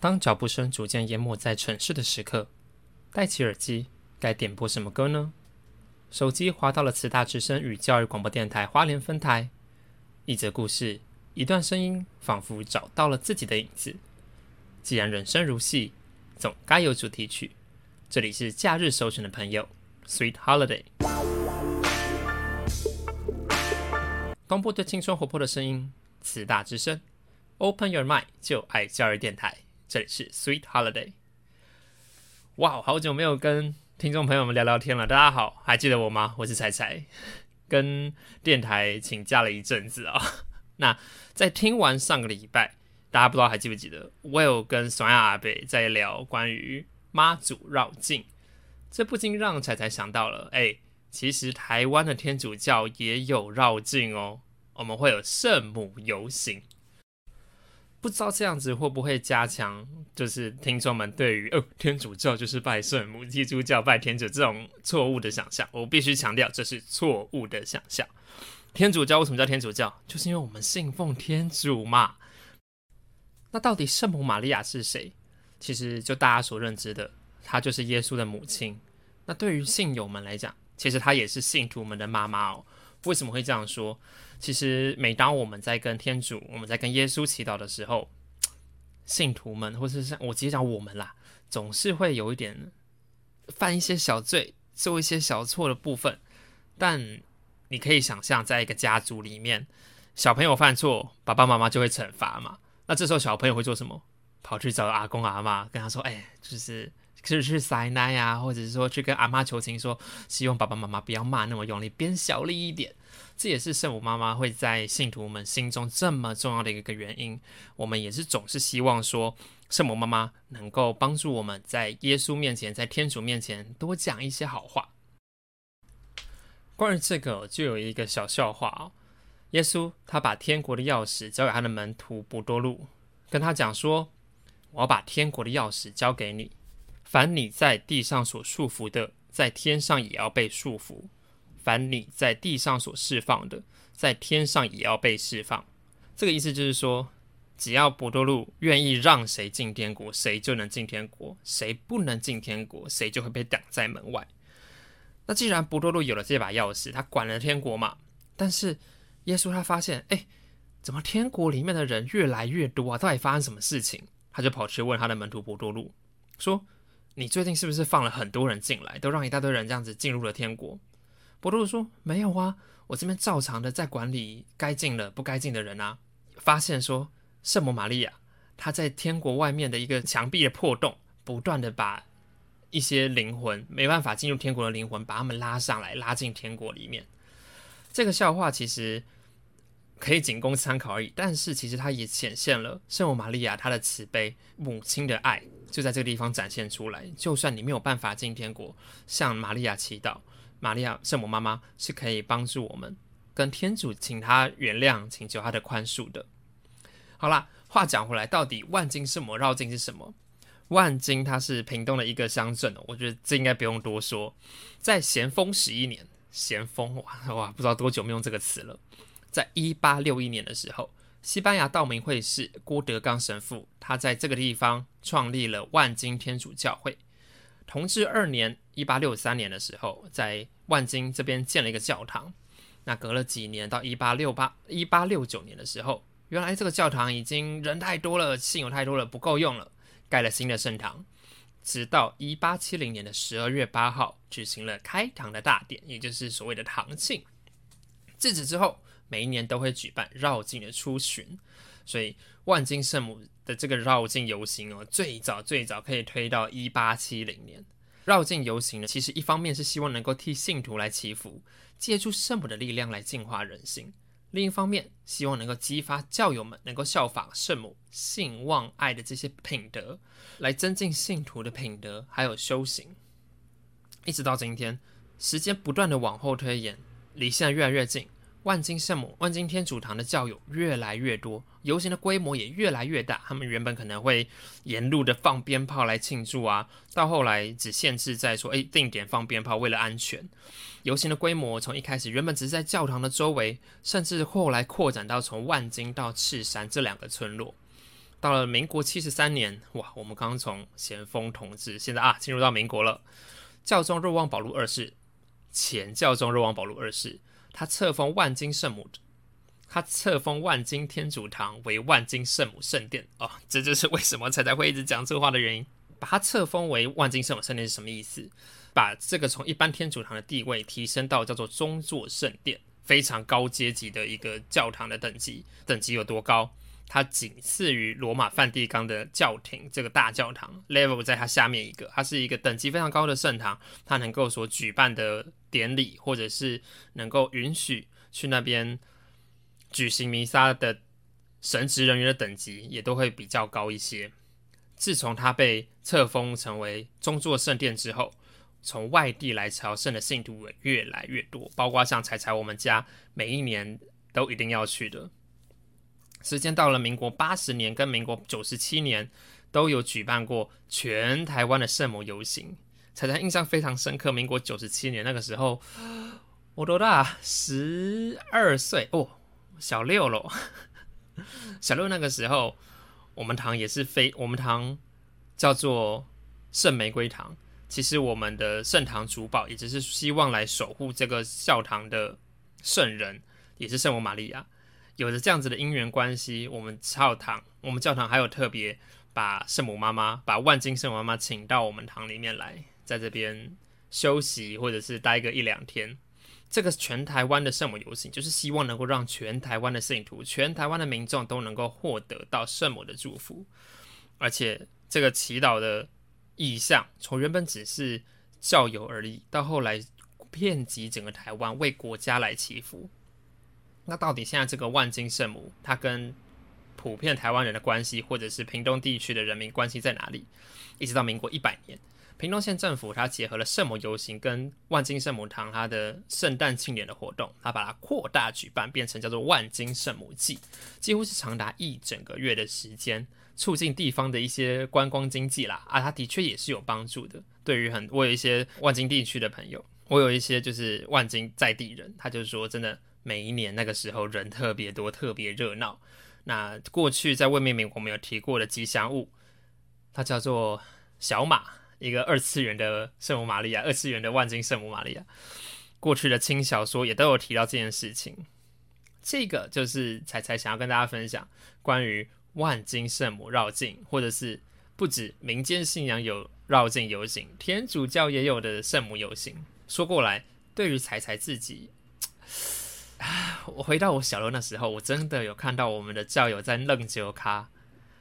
当脚步声逐渐淹没在城市的时刻，戴起耳机，该点播什么歌呢？手机滑到了慈大之声与教育广播电台花莲分台，一则故事，一段声音，仿佛找到了自己的影子。既然人生如戏，总该有主题曲。这里是假日首选的朋友，Sweet Holiday。东部最青春活泼的声音，慈大之声，Open Your Mind，就爱教育电台。这里是 Sweet Holiday。哇，好久没有跟听众朋友们聊聊天了。大家好，还记得我吗？我是彩彩，跟电台请假了一阵子啊。那在听完上个礼拜，大家不知道还记不记得，我有跟爽亚阿北在聊关于妈祖绕境，这不禁让彩彩想到了，哎，其实台湾的天主教也有绕境哦，我们会有圣母游行。不知道这样子会不会加强，就是听众们对于哦天主教就是拜圣母，基督教拜天主这种错误的想象。我必须强调，这是错误的想象。天主教为什么叫天主教？就是因为我们信奉天主嘛。那到底圣母玛利亚是谁？其实就大家所认知的，她就是耶稣的母亲。那对于信友们来讲，其实她也是信徒们的妈妈哦。为什么会这样说？其实，每当我们在跟天主、我们在跟耶稣祈祷的时候，信徒们，或者是我直接讲我们啦，总是会有一点犯一些小罪、做一些小错的部分。但你可以想象，在一个家族里面，小朋友犯错，爸爸妈妈就会惩罚嘛。那这时候小朋友会做什么？跑去找阿公阿妈，跟他说：“哎，就是是去塞奶呀，或者是说去跟阿妈求情，说希望爸爸妈妈不要骂那么用力，变小力一点。”这也是圣母妈妈会在信徒们心中这么重要的一个原因。我们也是总是希望说，圣母妈妈能够帮助我们在耶稣面前，在天主面前多讲一些好话。关于这个，就有一个小笑话哦。耶稣他把天国的钥匙交给他的门徒伯多禄，跟他讲说：“我要把天国的钥匙交给你，凡你在地上所束缚的，在天上也要被束缚。”凡你在地上所释放的，在天上也要被释放。这个意思就是说，只要博多禄愿意让谁进天国，谁就能进天国；谁不能进天国，谁就会被挡在门外。那既然博多禄有了这把钥匙，他管了天国嘛。但是耶稣他发现，哎，怎么天国里面的人越来越多啊？到底发生什么事情？他就跑去问他的门徒博多禄，说：“你最近是不是放了很多人进来，都让一大堆人这样子进入了天国？”博多禄说：“没有啊，我这边照常的在管理该进的、不该进的人啊。发现说，圣母玛利亚她在天国外面的一个墙壁的破洞，不断的把一些灵魂没办法进入天国的灵魂，把他们拉上来，拉进天国里面。这个笑话其实可以仅供参考而已，但是其实它也显现了圣母玛利亚她的慈悲、母亲的爱，就在这个地方展现出来。就算你没有办法进天国，向玛利亚祈祷。”玛利亚圣母妈妈是可以帮助我们跟天主请他原谅，请求他的宽恕的。好啦，话讲回来，到底万金圣母绕境是什么？万金它是屏东的一个乡镇，我觉得这应该不用多说。在咸丰十一年，咸丰哇哇，不知道多久没用这个词了。在一八六一年的时候，西班牙道明会士郭德纲神父，他在这个地方创立了万金天主教会。同治二年。一八六三年的时候，在万金这边建了一个教堂。那隔了几年，到一八六八、一八六九年的时候，原来这个教堂已经人太多了，信友太多了，不够用了，盖了新的圣堂。直到一八七零年的十二月八号，举行了开堂的大典，也就是所谓的堂庆。自此之后，每一年都会举办绕境的出巡。所以，万金圣母的这个绕境游行哦，最早最早可以推到一八七零年。绕境游行呢，其实一方面是希望能够替信徒来祈福，借助圣母的力量来净化人心；另一方面，希望能够激发教友们能够效仿圣母信望爱的这些品德，来增进信徒的品德还有修行。一直到今天，时间不断的往后推延，离现在越来越近。万金圣母、万金天主堂的教友越来越多，游行的规模也越来越大。他们原本可能会沿路的放鞭炮来庆祝啊，到后来只限制在说，哎，定点放鞭炮，为了安全。游行的规模从一开始原本只是在教堂的周围，甚至后来扩展到从万金到赤山这两个村落。到了民国七十三年，哇，我们刚从咸丰统治，现在啊，进入到民国了。教宗若望保禄二世，前教宗若望保禄二世，他册封万金圣母，他册封万金天主堂为万金圣母圣殿哦，这就是为什么彩彩会一直讲这话的原因。把它册封为万金圣母圣殿是什么意思？把这个从一般天主堂的地位提升到叫做中座圣殿，非常高阶级的一个教堂的等级，等级有多高？它仅次于罗马梵蒂冈的教廷这个大教堂，level 在它下面一个，它是一个等级非常高的圣堂，它能够所举办的典礼，或者是能够允许去那边举行弥撒的神职人员的等级，也都会比较高一些。自从它被册封成为宗座圣殿之后，从外地来朝圣的信徒也越来越多，包括像彩彩我们家每一年都一定要去的。时间到了民国八十年跟民国九十七年，都有举办过全台湾的圣母游行。彩彩印象非常深刻，民国九十七年那个时候，我多大？十二岁哦，小六咯。小六那个时候，我们堂也是非我们堂叫做圣玫瑰堂。其实我们的圣堂主保也只是希望来守护这个教堂的圣人，也是圣母玛利亚。有着这样子的姻缘关系，我们教堂，我们教堂还有特别把圣母妈妈，把万金圣母妈妈请到我们堂里面来，在这边休息或者是待个一两天。这个全台湾的圣母游行，就是希望能够让全台湾的信徒、全台湾的民众都能够获得到圣母的祝福。而且这个祈祷的意向，从原本只是教友而已，到后来遍及整个台湾，为国家来祈福。那到底现在这个万金圣母，它跟普遍台湾人的关系，或者是屏东地区的人民关系在哪里？一直到民国一百年，屏东县政府它结合了圣母游行跟万金圣母堂它的圣诞庆典的活动，它把它扩大举办，变成叫做万金圣母祭，几乎是长达一整个月的时间，促进地方的一些观光经济啦。啊，它的确也是有帮助的。对于很我有一些万金地区的朋友，我有一些就是万金在地人，他就说真的。每一年那个时候人特别多，特别热闹。那过去在未命名我们有提过的吉祥物，它叫做小马，一个二次元的圣母玛利亚，二次元的万金圣母玛利亚。过去的轻小说也都有提到这件事情。这个就是彩彩想要跟大家分享关于万金圣母绕境，或者是不止民间信仰有绕境游行，天主教也有的圣母游行。说过来，对于彩彩自己。我回到我小楼那时候，我真的有看到我们的教友在愣酒咖，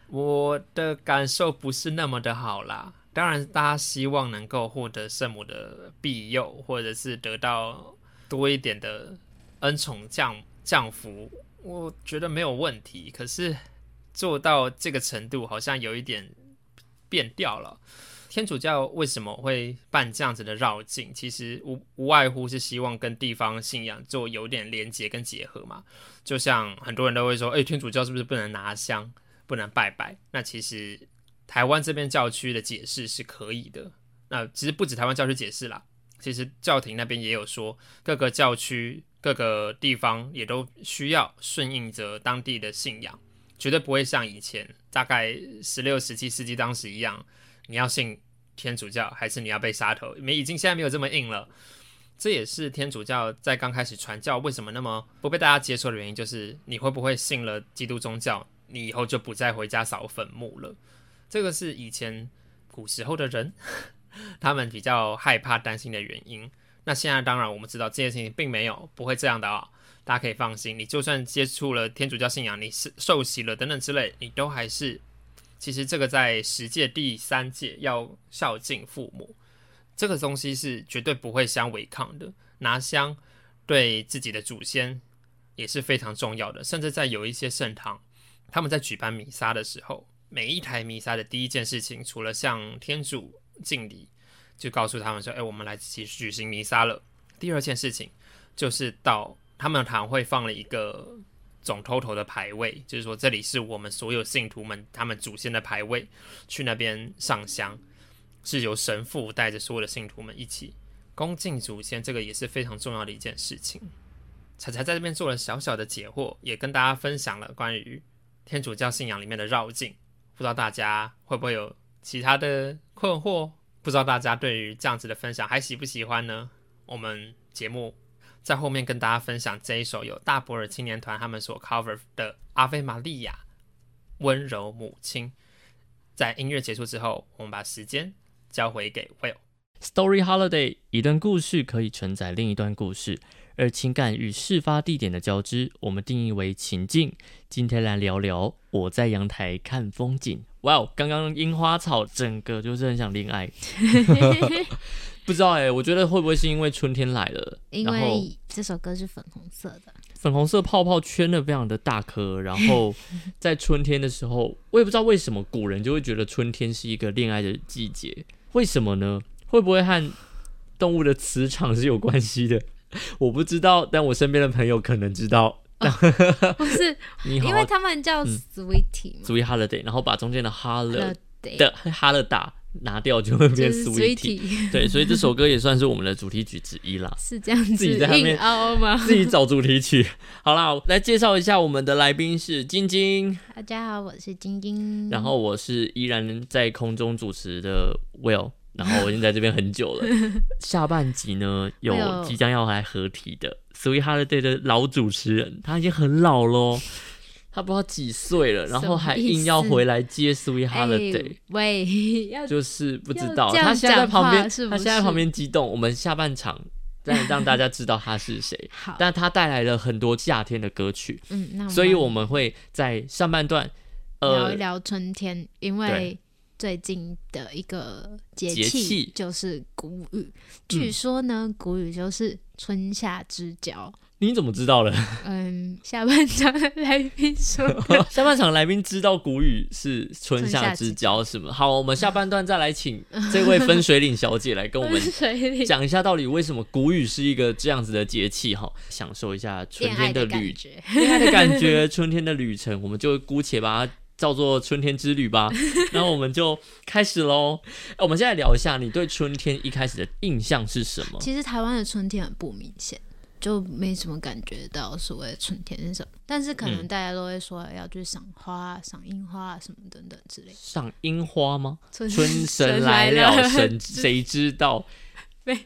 我的感受不是那么的好啦。当然，大家希望能够获得圣母的庇佑，或者是得到多一点的恩宠降降福，我觉得没有问题。可是做到这个程度，好像有一点变调了。天主教为什么会办这样子的绕境？其实无无外乎是希望跟地方信仰做有点连接跟结合嘛。就像很多人都会说，诶，天主教是不是不能拿香、不能拜拜？那其实台湾这边教区的解释是可以的。那其实不止台湾教区解释啦，其实教廷那边也有说，各个教区、各个地方也都需要顺应着当地的信仰，绝对不会像以前大概十六、十七世纪当时一样。你要信天主教，还是你要被杀头？没，已经现在没有这么硬了。这也是天主教在刚开始传教为什么那么不被大家接受的原因，就是你会不会信了基督宗教，你以后就不再回家扫坟墓了？这个是以前古时候的人 他们比较害怕、担心的原因。那现在当然我们知道这件事情并没有不会这样的啊，大家可以放心。你就算接触了天主教信仰，你是受洗了等等之类，你都还是。其实这个在十届第三届要孝敬父母，这个东西是绝对不会相违抗的。拿香对自己的祖先也是非常重要的。甚至在有一些圣堂，他们在举办弥撒的时候，每一台弥撒的第一件事情，除了向天主敬礼，就告诉他们说：“哎，我们来举举行弥撒了。”第二件事情就是到他们堂会放了一个。总头头的牌位，就是说这里是我们所有信徒们他们祖先的牌位，去那边上香，是由神父带着所有的信徒们一起恭敬祖先，这个也是非常重要的一件事情。彩彩在这边做了小小的解惑，也跟大家分享了关于天主教信仰里面的绕境，不知道大家会不会有其他的困惑？不知道大家对于这样子的分享还喜不喜欢呢？我们节目在后面跟大家分享这一首由大博尔青年团他们所 cover 的《阿菲玛利亚》，温柔母亲。在音乐结束之后，我们把时间交回给 Will。Story Holiday，一段故事可以承载另一段故事，而情感与事发地点的交织，我们定义为情境。今天来聊聊我在阳台看风景。哇哦，刚刚樱花草整个就是很想恋爱。不知道哎、我觉得会不会是因为春天来了，因为这首歌是粉红色的，粉红色泡泡圈的非常的大颗，然后 在春天的时候，我也不知道为什么古人就会觉得春天是一个恋爱的季节，为什么呢？会不会和动物的磁场是有关系的？我不知道，但我身边的朋友可能知道。不是你好因为他们叫嗯 Sweetie 嘛 Sweet Holiday，然后把中间的 Holiday 的，Holiday 的哈勒大拿掉，就会变 Sweetie。对，所以这 首歌也算是我们的主题曲之一啦。是这样子自己在那边硬凹吗？自己找主题曲。好啦，来介绍一下我们的来宾是晶晶。大家好，我是晶晶。然后我是依然在空中主持的 Will，然后我已经在这边很久了。下半集呢，有即将要来合体的 Sweet Holiday 的老主持人，他已经很老喽，他不知道几岁了，然后还硬要回来接 Sweet 哎 Holiday。喂，就是不知道，他现在在旁边，他现在在旁边激动。我们下半场再让大家知道他是谁，但他带来了很多夏天的歌曲，嗯，那所以我们会在上半段，呃，聊一聊春天，因为对最近的一个节节气气就是谷雨，据说呢，谷雨就是春夏之交。你怎么知道了？嗯，下半场的来宾说 下半场来宾知道谷雨是春夏之交是吗？好，我们下半段再来请 这位分水岭小姐来跟我们讲一下，到底为什么谷雨是一个这样子的节气哈？享受一下春天的天旅。恋爱的感觉，春天的旅程，我们就姑且把它叫做春天之旅吧。然后我们就开始喽。哎我们现在聊一下，你对春天一开始的印象是什么？其实台湾的春天很不明显，就没什么感觉到所谓的春天是什么。但是可能嗯大家都会说要去赏花、赏樱花什么等等之类的。赏樱花吗？春春神来了，神 谁知道？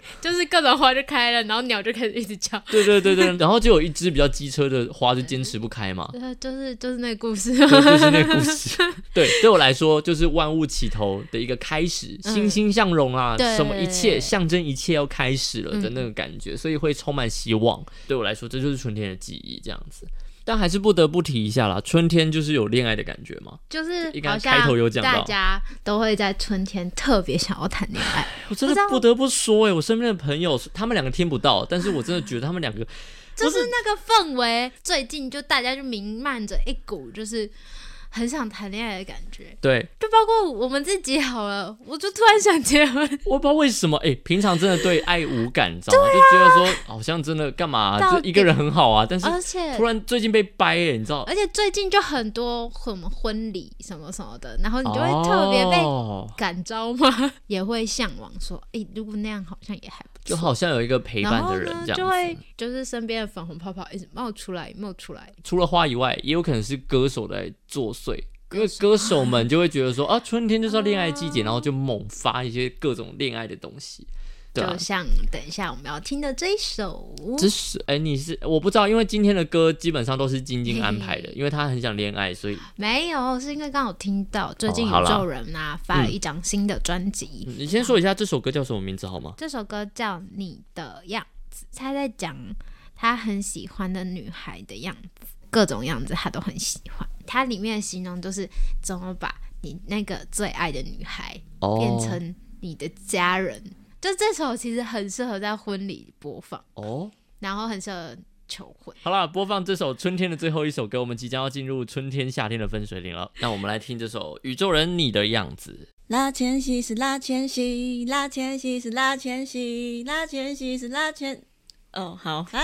就是各种花就开了，然后鸟就开始一直叫。对对对对，然后就有一只比较机车的花就坚持不开嘛。呃，就是就是那个故事，就是那个故事。对，对我来说，就是万物起头的一个开始，嗯欣欣向荣啊，对什么一切象征一切要开始了的那个感觉，所以会充满希望。对我来说，这就是春天的记忆，这样子。但还是不得不提一下啦，春天就是有恋爱的感觉嘛。就是应该好像开头有讲到大家都会在春天特别想要谈恋爱，我真的不得不说、欸，我身边的朋友，他们两个听不到，但是我真的觉得他们两个 就是那个氛围。最近就大家就弥漫着一股就是很想谈恋爱的感觉，对就包括我们自己好了，我就突然想结婚。我不知道为什么，哎、平常真的对爱无感，你知道吗？就觉得说好像真的干嘛、到就一个人很好啊，但是而且突然最近被掰、欸，你知道？而且最近就很多什么婚礼什么什么的，然后你就会特别被哦感召吗？也会向往说，哎、如果那样好像也还。就好像有一个陪伴的人这样就会。就是身边的粉红泡泡一直冒出来，冒出来。除了花以外，也有可能是歌手在作祟。因为歌手们就会觉得说啊，春天就是要恋爱季节，然后就猛发一些各种恋爱的东西，对啊就，像等一下我们要听的这一首，只是哎、你是我不知道，因为今天的歌基本上都是晶晶安排的，因为她很想恋爱，所以没有，是因为刚好听到最近宇哦好啦宙人啊、发了一张新的专辑，嗯你先说一下这首歌叫什么名字好吗？这首歌叫《你的样子》，他在讲他很喜欢的女孩的样子，各种样子他都很喜欢。它里面的形容就是怎么把你那个最爱的女孩哦变成你的家人。就这首其实很适合在婚礼播放，哦，然后很适合求婚。好啦，播放这首春天的最后一首歌，我们即将要进入春天夏天的分水岭了。那我们来听这首《宇宙人你的样子》。拉前西是拉前西，拉前西是拉前西，拉前西是拉前。哦，好，嗨，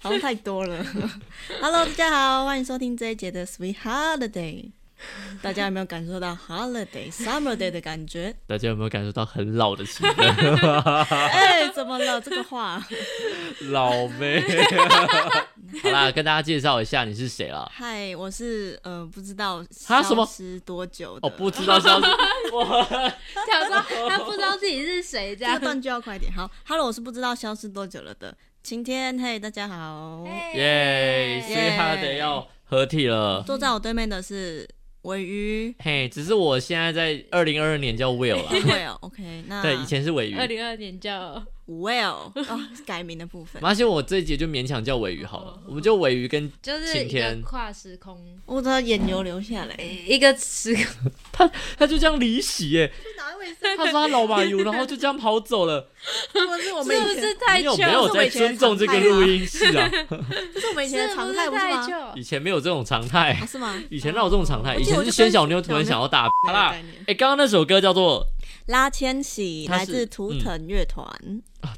好像太多了。Hello，大家好，欢迎收听这一节的 Sweet Holiday。大家有没有感受到 holiday summer day 的感觉？大家有没有感受到很老的气氛？哎，怎么了？这个话，老妹。好啦，跟大家介绍一下你是谁啦。嗨，我是呃不知道哈什么消失多久的哦，不知道消失。我想说他不知道自己是谁，这样这个断句要快点。好，Hello，我是不知道消失多久了的晴天。嘿，大家好。耶，所以他得要合体了。坐在我对面的是尾鱼。嘿，只是我现在在二零二二年叫 Will 啦。Will，OK，那对，以前是尾鱼。二零二年叫 Will 哦，改名的部分而且，我这一节就勉强叫尾鱼好了。我们就尾鱼跟就是一晴天个跨时空，我的眼油流下来。一个时空，他他就这样离席耶。他说他老马油，然后就这样跑走了。不是我们是不是太你有旧？没有在尊重这个录音室啊？这是我们以前的常态，不是吗？以前没有这种常态哦，是吗？以前哪有这种常态？以前是记得我就跟宣小妞突然想要打。好啦，哎，刚刚那首歌叫做拉千禧它是来自图腾乐团。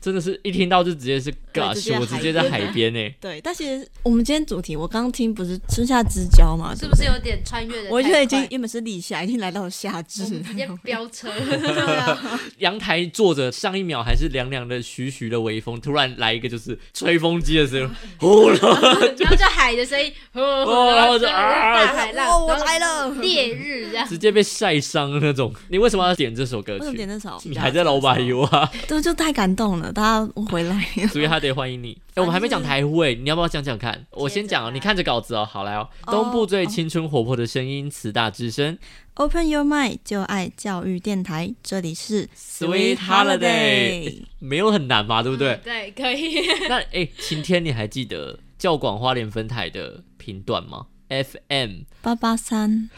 啊，真的是一听到就直接是 gosh，直接我直接在海海边呢。对，但其实我们今天主题，我刚刚听不是春夏之交嘛？是不是有点穿越的？我觉得已经原本是立夏，已经来到了夏至直接飙车，阳台坐着，上一秒还是凉凉的、徐徐的微风，突然来一个就是吹风机的声音，呼了，然后就海的声音，呼然后就啊大海浪，哦，我来了。烈日这样。直接被晒伤那种。你为什么要点这首歌为什么曲？点这首？你还在老板油啊，对，就太感动了，大家回来。所以他得欢迎你。哎、我们还没讲台呼哎，你要不要讲讲看？我先讲哦，你看着稿子哦。好来哦，东部最青春活泼的声音，慈大之声 Open your mind，就爱教育电台，这里是 Sweet Holiday，没有很难吧，对不对？对，可以。那哎、晴天，你还记得教广花莲分台的频段吗？FM 八八三。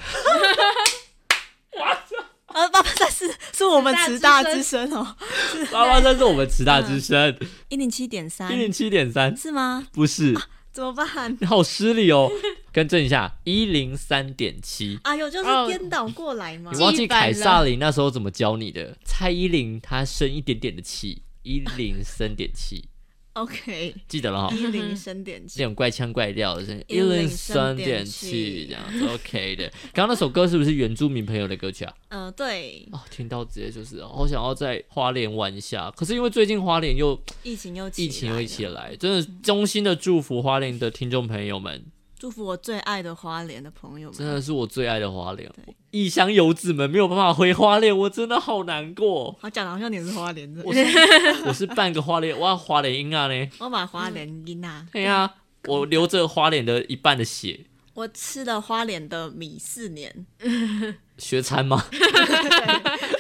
呃，八八三是是我们慈大之声哦，八八三是我们慈大之声，一零七点三 一，零七点三是吗？不是，怎么办？你好失礼哦。更正一下，一零三点七。哎呦，就是哦颠倒过来嘛你。忘记凯撒琳那时候怎么教你的？蔡依林她生一点点的气，一零三点七，OK，记得了哈。一零三点七。这种怪腔怪调的声音，一零三点七这样子 OK 的。刚刚那首歌是不是原住民朋友的歌曲啊？呃，对，哦，听到直接就是好想要在花莲玩一下，可是因为最近花莲又疫情又疫情又一起来，真的衷心的祝福花莲的听众朋友们，祝福我最爱的花莲的朋友们。真的是我最爱的花莲对。异乡游子们没有办法回花莲，我真的好难过。好讲的好像你是花莲的，我是 我是半个花莲，我要花莲音啊呢。我把花莲音啊，对呀、我流着花莲的一半的血，我吃了花莲的米四年，学餐吗？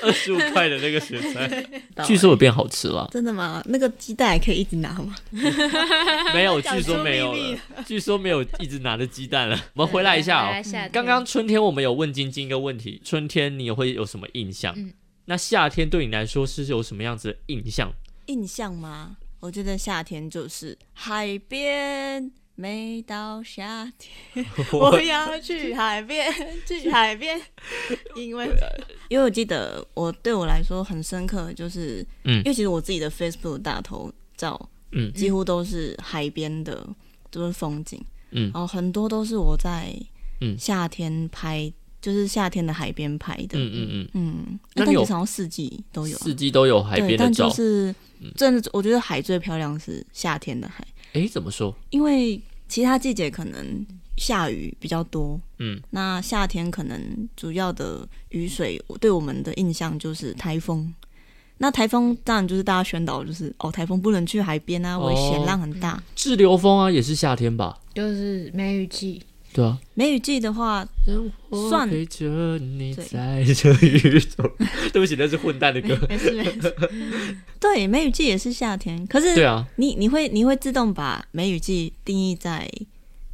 二十五块的那个学餐，据说有变好吃了。真的吗？那个鸡蛋还可以一直拿吗？没有，据说没有了，据说没有一直拿着鸡蛋了。我们回来一下哦。刚刚春天我们有问晶晶一个问题，春天你会有什么印象？嗯那夏天对你来说是有什么样子的印象？印象吗？我觉得夏天就是海边。每到夏天，我要去海边，去海边，因为因为我记得我对我来说很深刻，就是，嗯。因为其实我自己的 Facebook 大头照，嗯。几乎都是海边的，都是风景，嗯。然后很多都是我在嗯。夏天拍，就是夏天的海边拍的，嗯嗯嗯，嗯，那你有但其实好像四季都有啊，四季都有海对，边的但就。是真的，我觉得海最漂亮是夏天的海，诶，怎么说？因为其他季节可能下雨比较多，嗯，那夏天可能主要的雨水对我们的印象就是台风。那台风当然就是大家宣导，就是哦，台风不能去海边啊，危险，哦浪很大。滞留风啊，也是夏天吧？就是梅雨季，对啊。梅雨季的话，我算陪着你对在这雨中。对不起，那是混蛋的歌。没事没事。对，梅雨季也是夏天，可是对啊，你你会你会自动把梅雨季定义在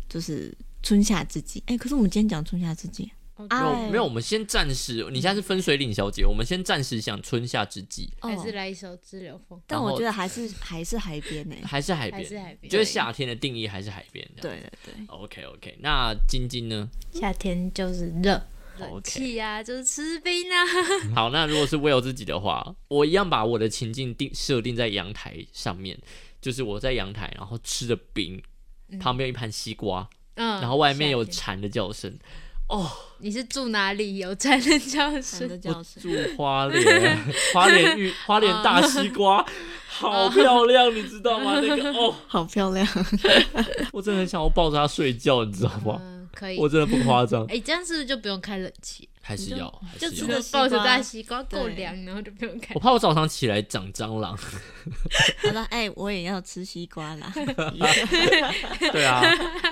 就是春夏之际。哎、可是我们今天讲春夏之际，没哎有没有，我们先暂时，你现在是分水岭小姐，我们先暂时想春夏之际，还是哦，来一首《支流风》？但我觉得还是还是海边呢、还是海边？还是海边就是夏天的定义还是海边。对对对，，OK OK。那晶晶呢？夏天就是热，冷 OK 气啊，就是吃冰啊。好，那如果是 Will 自己的话，我一样把我的情境定设定在阳台上面，就是我在阳台，然后吃着冰，旁边有一盘西瓜，嗯，然后外面有蝉的叫声。哦，你是住哪里？有才能教懒室得教室。住花莲，花莲玉，花莲大西瓜，好漂亮，你知道吗？那个 哦，好漂亮，我真的很想要抱着它睡觉，你知道吗？嗯，可以。我真的不夸张，哎，这样是不是就不用开冷气？还是要，还就是吃要个。西瓜抱着大西瓜够对凉，然后就不用开我。怕我早上起来长蟑螂。好了，哎，我也要吃西瓜啦。对啊，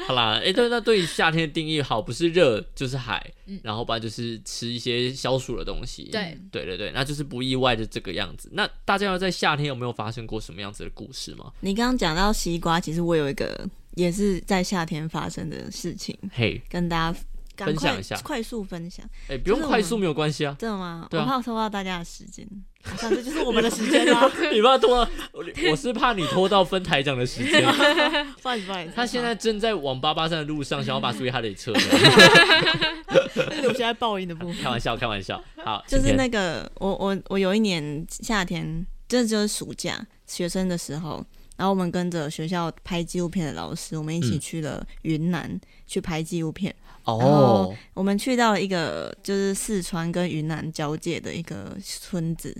好啦，哎、对，那对于夏天的定义，好不是热就是海，嗯然后不然就是吃一些消暑的东西。对对对对，那就是不意外的这个样子。那大家要在夏天有没有发生过什么样子的故事吗？你刚刚讲到西瓜，其实我有一个也是在夏天发生的事情，嘿、跟大家分享一下快速分享。哎、不用快速没有关系啊。真的吗？我怕拖到大家的时间，好像这就是我们的时间啊。你怕拖到，我我是怕你拖到分台长的时间。不好意思，不好意思，他现在正在往八八三的路上，想要把苏伊哈雷撤掉。留下来报应的部分。开玩笑，开玩笑。好，就是那个我我我有一年夏天，这就是暑假学生的时候，然后我们跟着学校拍纪录片的老师，我们一起嗯去了云南、去拍纪录片。哦，我们去到了一个就是四川跟云南交界的一个村子，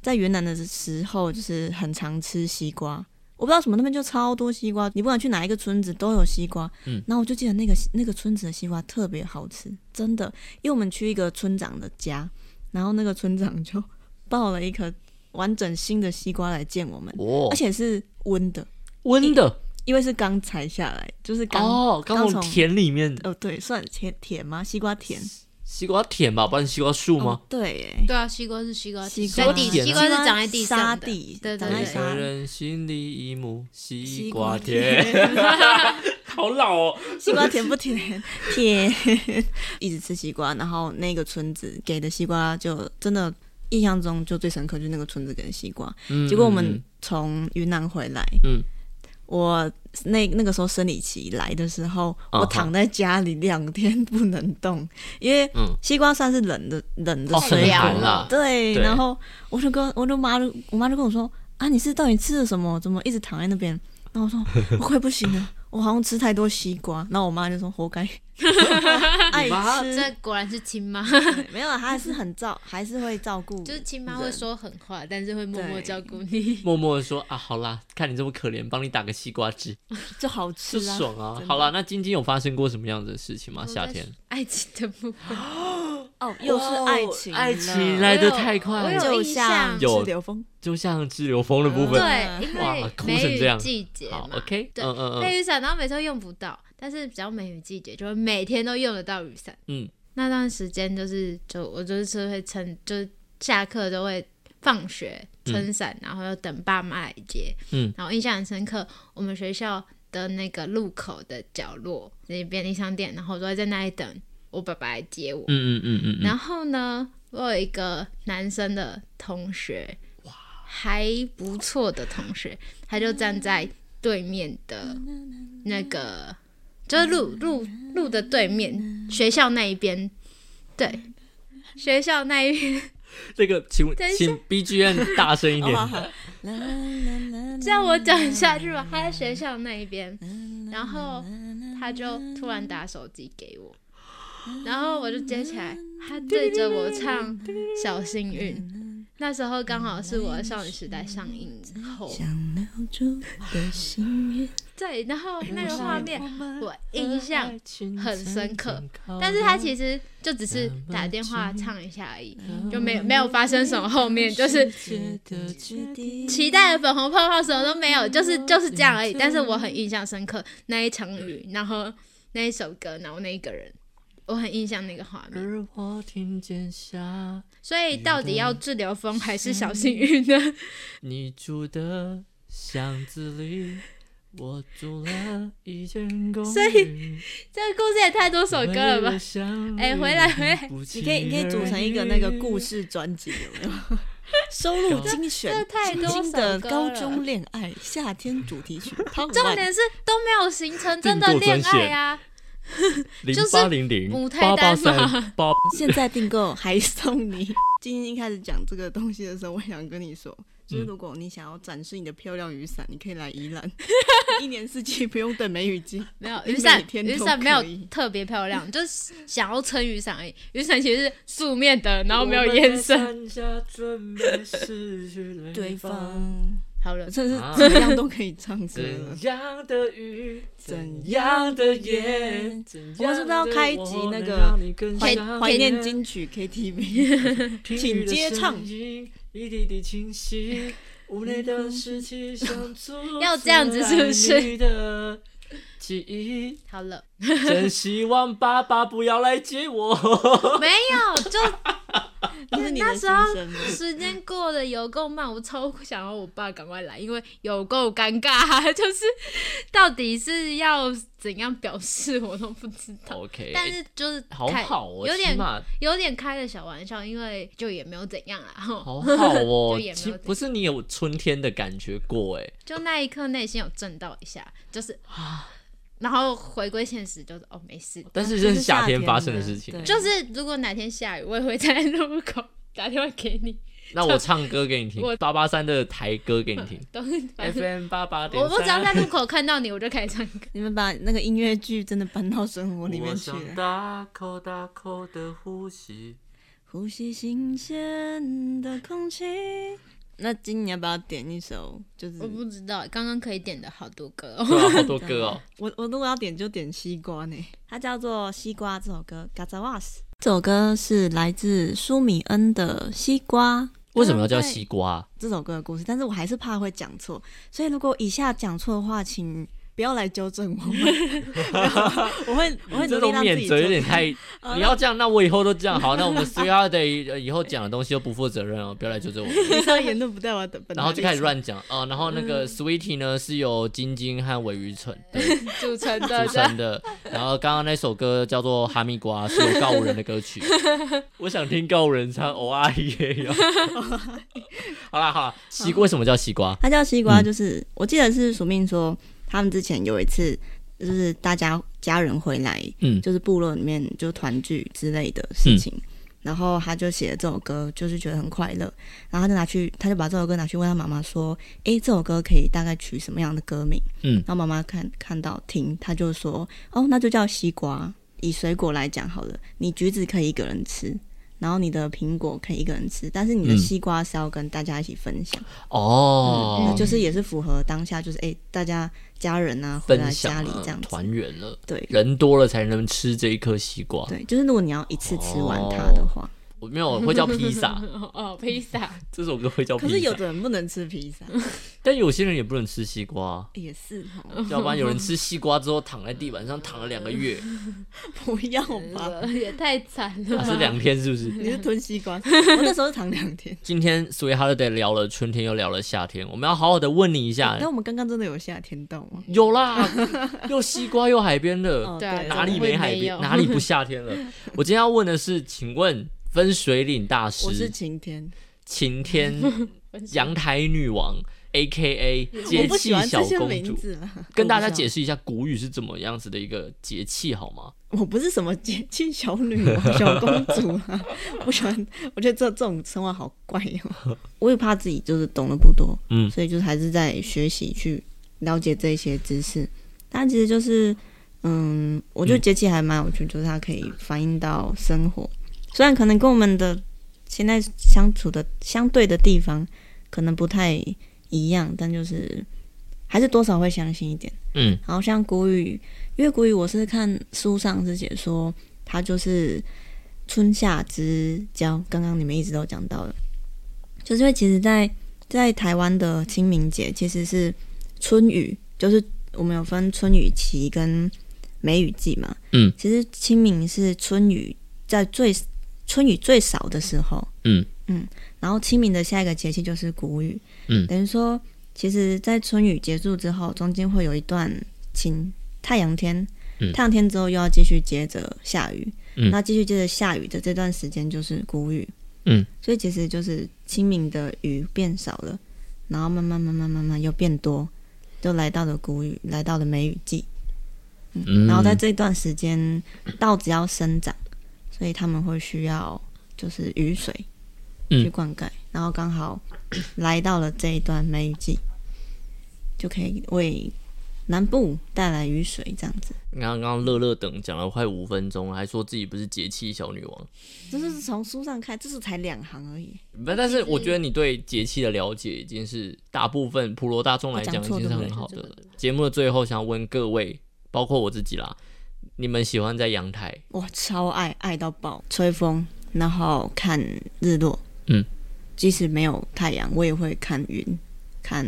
在云南的时候就是很常吃西瓜。我不知道什么那边就超多西瓜，你不管去哪一个村子都有西瓜。嗯然后我就记得那个那个村子的西瓜特别好吃，真的。因为我们去一个村长的家，然后那个村长就 抱了一颗完整新的西瓜来见我们，哦而，且是温的，温的因为是刚采下来，就是刚哦，刚从田里面哦对，算田田吗？西瓜田西瓜田吧，不然西瓜树吗？哦对，哎。对啊，西瓜是西瓜，西在地，瓜西瓜是长在地上的。沙地，对对对长在沙每个人心里一亩西瓜田，好老哦。西瓜甜不甜？甜，一直吃西瓜，然后那个村子给的西瓜就真的印象中就最深刻，就是那个村子给的西瓜。嗯结果我们嗯从云南回来，嗯我那那个时候生理期来的时候，我躺在家里两天不能动，因为嗯。西瓜算是冷的冷的水果，了对，对。然后我就跟我就妈就我妈就跟我说啊，你是到底吃了什么？怎么一直躺在那边？然后我说我快不行了，我好像吃太多西瓜。然后我妈就说活该，爱吃。这果然是亲妈，没有，她还是很照，还是会照顾，就是亲妈会说狠话，但是会默默照顾你。默默的说啊，好啦，看你这么可怜，帮你打个西瓜汁，就好吃啊，爽啊。好啦，那晶晶有发生过什么样子的事情吗？夏天爱情的部分，哦，又是爱情，爱情来的太快。了，我有就印象。像有是流风，就像支流风的部分。对，因为哭梅雨成这样。季节好嘛，，OK，对嗯嗯嗯，雨伞，然后每次都用不到，但是只要梅雨季节，就会每天都用得到雨伞。嗯，那段时间就是，就我就是会撑，就是下课都会放学撑伞，然后要等爸妈来接。嗯，然后印象很深刻，我们学校的那个路口的角落那便利商店，然后我都会在那里等我爸爸来接我。嗯嗯嗯嗯嗯，然后呢，我有一个男生的同学，还不错的同学，他就站在对面的那个，就是路路路的对面，学校那一边，对，学校那一边，这个请等一下。请 BGM 大声一点。这样我讲下去吧。他在学校那一边，然后他就突然打手机给我，然后我就接起来，他对着我唱《小幸运》。那时候刚好是我的少女时代上映后，对，然后那个画面我印象很深刻，嗯但是他其实就只是打电话唱一下而已，就没有没有发生什么后面，就是期待的粉红泡泡什么都没有，就是就是这样而已。但是我很印象深刻那一场雨，然后那一首歌，然后那一个人，我很印象那个画面。而我听见下所以到底要治疗风还是小幸运呢？你住的巷子里，我租了一间公寓。所以这个故事也太多首歌了吧？哎回来回来你可以你可以组成一个那个故事专辑，有没有？收录精选这太多晶晶的首歌了高中恋爱夏天主题曲。重点是都没有形成真的恋爱啊！零就是八零零母胎八八单三嘛八，现在订购还送你。今天一开始讲这个东西的时候，我想跟你说，就是如果你想要展示你的漂亮雨伞，你可以来宜兰，一年四季不用等梅雨季。没有雨伞每，天都雨伞没有可以特别漂亮，就是想要撑雨伞而已。雨伞其实是素面的，然后没有颜色。对方，好了，真是啊。怎样都可以唱歌了。怎样的雨，怎样的夜，我们是不是要开一集那个怀怀念金曲 KTV？请接唱。一滴滴清晰，屋内的湿气像阻 要这样子是不是？记忆，好了，真希望爸爸不要来接我。没有，就这 是你那时候？时间过得有够慢，我超想要我爸赶快来，因为有够尴尬，就是到底是要怎样表示我都不知道。OK，但是就是好开好哦，有点有点开了小玩笑，因为就也没有怎样啦。好好哦 就也。没有其不是你有春天的感觉过哎？就那一刻内心有震到一下，就是，啊然后回归现实，就是哦没事。但是这是夏夏天天发生的的事情。就是如果哪天下雨，我也会在路口 打电话给你，那我唱歌给你听，八八三的台歌给你听，FM 八八点我不只要在路口看到你，我就开始唱歌。你们把那个音乐剧真的搬到生活里面去我想了。大口大口的呼吸。呼吸新鲜的空气。那今年要不要点一首？就是我不知道，刚刚可以点的好多歌哦。对啊，好多歌哦。我我如果要点就点西瓜呢，它叫做《西瓜》这首歌 g a z a w a s 这首歌是来自舒米恩的《西瓜》。为什么要叫西瓜？这首歌的故事？但是我还是怕会讲错，所以如果以下讲错的话，请不要来纠正我们。我会我会这种努力让自免责有己纠正点太，你要这样，那我以后都这样。好，那我们 three holiday 呃以后讲的东西都不负责任哦，不要来纠正我。以上言论不代表本然后就开始乱讲哦，然后那嗯个 Sweetie 呢是由晶晶和韦于晨对组成的组成的，然后刚刚那首歌叫做《哈密瓜》，是由告五人的歌曲。我想听告五人唱《哦阿姨也有 》。好啦好啦，西瓜为什么叫西瓜？它叫西瓜，嗯就是、我记得是署命说，他们之前有一次就是大家家人回来，嗯就是部落里面就团聚之类的事情，然后他就写了这首歌，就是觉得很快乐，然后他就拿去，他就把这首歌拿去问他妈妈说，诶，这首歌可以大概取什么样的歌名？嗯然后妈妈看看到听，他就说，哦，那就叫西瓜。以水果来讲好了，你橘子可以一个人吃。然后你的苹果可以一个人吃，但是你的嗯。西瓜是要跟大家一起分享。哦。那，就是也是符合当下，就是哎、大家家人啊回来分享家里这样子，团圆了，对。人多了才能吃这一颗西瓜。对，就是如果你要一次吃完它的话，我没有会叫披萨，哦，披萨，这首歌会叫披萨。可是有的人不能吃披萨，但有些人也不能吃西瓜，也是哦，要不然有人吃西瓜之后躺在地板上躺了两个月，不要吧？也太惨了吧。是两天是不是？你是吞西瓜，我那时候是躺两天。今天 Sweet Holiday 聊了春天，又聊了夏天，我们要好好的问你一下但，我们刚刚真的有夏天到吗？有啦，又西瓜又海边的，哦对啊哪里没海边？哪里不夏天了？我今天要问的是，请问分水岭大我是师晴天，晴天 阳台女王 A K A 我节气小公主。跟大家解释一下古语是怎么样子的一个节气好吗？我不是什么节气小女王、小公主啊，我喜欢，我觉得这这种称号好怪哦。我也怕自己就是懂得不多，嗯所以就是还是在学习去了解这些知识。但其实就是，嗯，我觉得节气还蛮有趣，就是它可以反映到生活，虽然可能跟我们的现在相处的相对的地方可能不太一样，但就是还是多少会相信一点。嗯然后像古语，因为古语我是看书上是写说，它就是春夏之交。刚刚你们一直都讲到了，就是因为其实在，在台湾的清明节其实是春雨，就是我们有分春雨期跟梅雨季嘛。嗯，其实清明是春雨在最春雨最少的时候。嗯。嗯，然后清明的下一个节气就是谷雨。嗯。等于说，其实，在春雨结束之后，中间会有一段晴太阳天，嗯。太阳天之后又要继续接着下雨，嗯。那继续接着下雨的这段时间就是谷雨，嗯，所以其实就是清明的雨变少了，然后慢慢慢慢慢慢又变多，就来到了谷雨，来到了梅雨季，嗯，嗯然后在这段时间，稻子要生长，所以他们会需要就是雨水嗯去灌溉，然后刚好 来到了这一段梅雨季，就可以为南部带来雨水，这样子你。刚刚乐乐等讲了快五分钟，还说自己不是节气小女王。这是从书上看，这是才两行而已。不，但是我觉得你对节气的了解已经是大部分普罗大众来讲已经是很好的了。节目的最后，想要问各位，包括我自己啦，你们喜欢在阳台？我超爱，爱到爆，吹风，然后看日落。嗯，即使没有太阳，我也会看云，看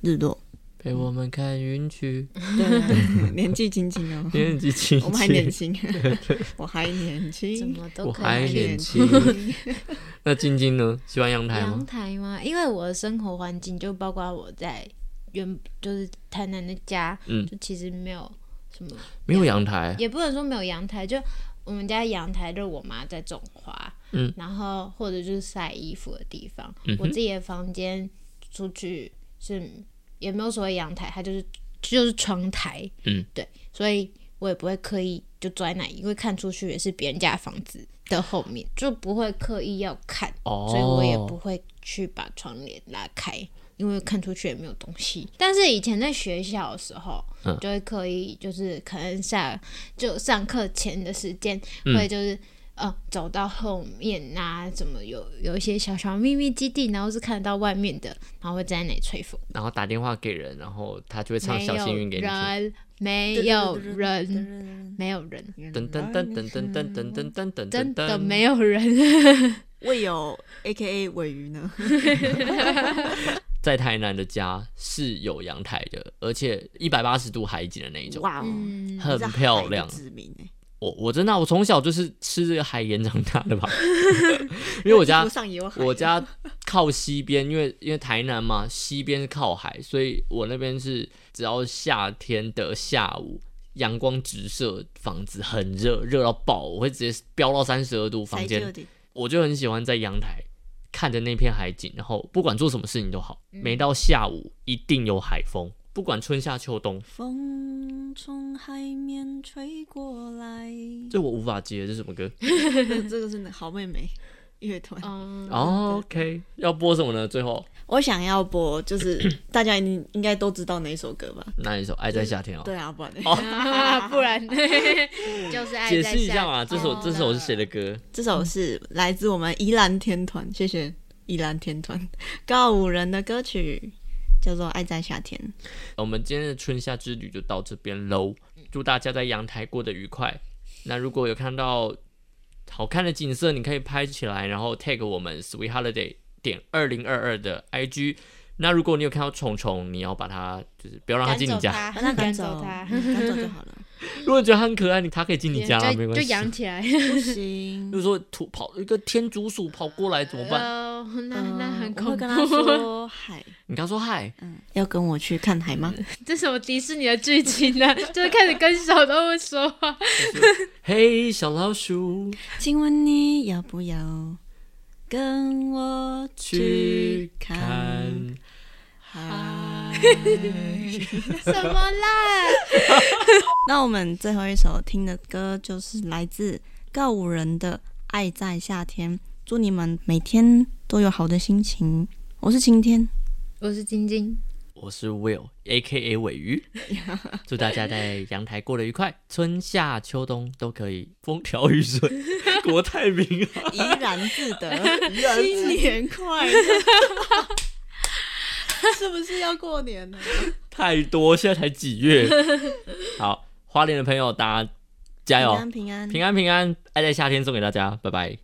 日落。陪我们看云去。对，年纪轻轻哦，年纪轻轻，我们还年轻，我还年轻，怎么都我可以。还年轻。那晶晶呢？喜欢阳台吗阳？台吗？因为我的生活环境就包括我在原就是台南的家，嗯就其实没有什么，没有阳台，也不能说没有阳台，就我们家阳台就是我妈在种花，嗯，然后或者就是晒衣服的地方。嗯我自己的房间出去是也没有所谓阳台，它就是就是窗台，嗯，对，所以我也不会刻意就坐在那里，因为看出去也是别人家的房子的后面，就不会刻意要看。哦，所以我也不会去把窗帘拉开，因为看出去也没有东西。但是以前在学校的时候，嗯就会刻意就是可能下就上课前的时间，嗯会就是。呃，走到后面啊，怎么有有一些小小秘密基地，然后是看得到外面的，然后会在那里吹风。然后打电话给人，然后他就会唱小幸运给你听。人，没有人，没有人，噔噔噔噔噔噔噔噔噔噔，真的噔。没有人。未有 A K A 尾鱼呢？在台南的家是有阳台的，而且一百八十度海景的那一种，哇哦，嗯，很漂亮。知名哎，我我真的啊、我从小就是吃这个海盐长大的吧，因为我家 我家靠西边，因为因为台南嘛，西边是靠海，所以我那边是只要夏天的下午，阳光直射，房子很热，热到爆，我会直接飙到三十二度，房间我就很喜欢在阳台看着那片海景，然后不管做什么事情都好，嗯。每到下午一定有海风，不管春夏秋冬，风从海面吹过来，这我无法接，这是什么歌？这 这个是好妹妹乐团。嗯，哦 OK，要播什么呢？最后我想要播，就是 大家应应该都知道哪一首歌吧？那一首《爱在夏天》哦。对啊，不然 不然 就是爱在夏天。解释一下嘛，这首天这首是谁的歌？这首是来自我们宜兰天团，谢谢宜兰天团 告五人的歌曲，叫做《爱在夏天》。我们今天的春夏之旅就到这边喽，祝大家在阳台过得愉快。那如果有看到好看的景色，你可以拍起来，然后 tag 我们 Sweet Holiday 点二零二二的 IG。那如果你有看到虫虫，你要把它就是不要让它进你家。家，把它赶赶走，它，嗯 赶走就好了。如果觉得它很可爱，你它可以进你家没关系。就养起来。不行如果说土跑一个天竺鼠跑过来怎么办？哦，那那很恐怖。会跟他说嗨，你刚说嗨，嗯，要跟我去看海吗？这是什么迪士尼的剧情呢？就是开始跟小动物说话。嘿小老鼠，请问你要不要跟我去去看什么啦？那我们最后一首听的歌就是来自告五人的《爱在夏天》，祝你们每天都有好的心情。我是晴天，我是晶晶，我是 Will，A K A 尾鱼，祝大家在阳台过得愉快，春夏秋冬都可以风调雨顺，国泰民安。怡然自得，新年快乐！是不是要过年了？太多，现在才几月？好，花莲的朋友，大家加油，平安平安平安平安，爱在夏天送给大家，拜拜。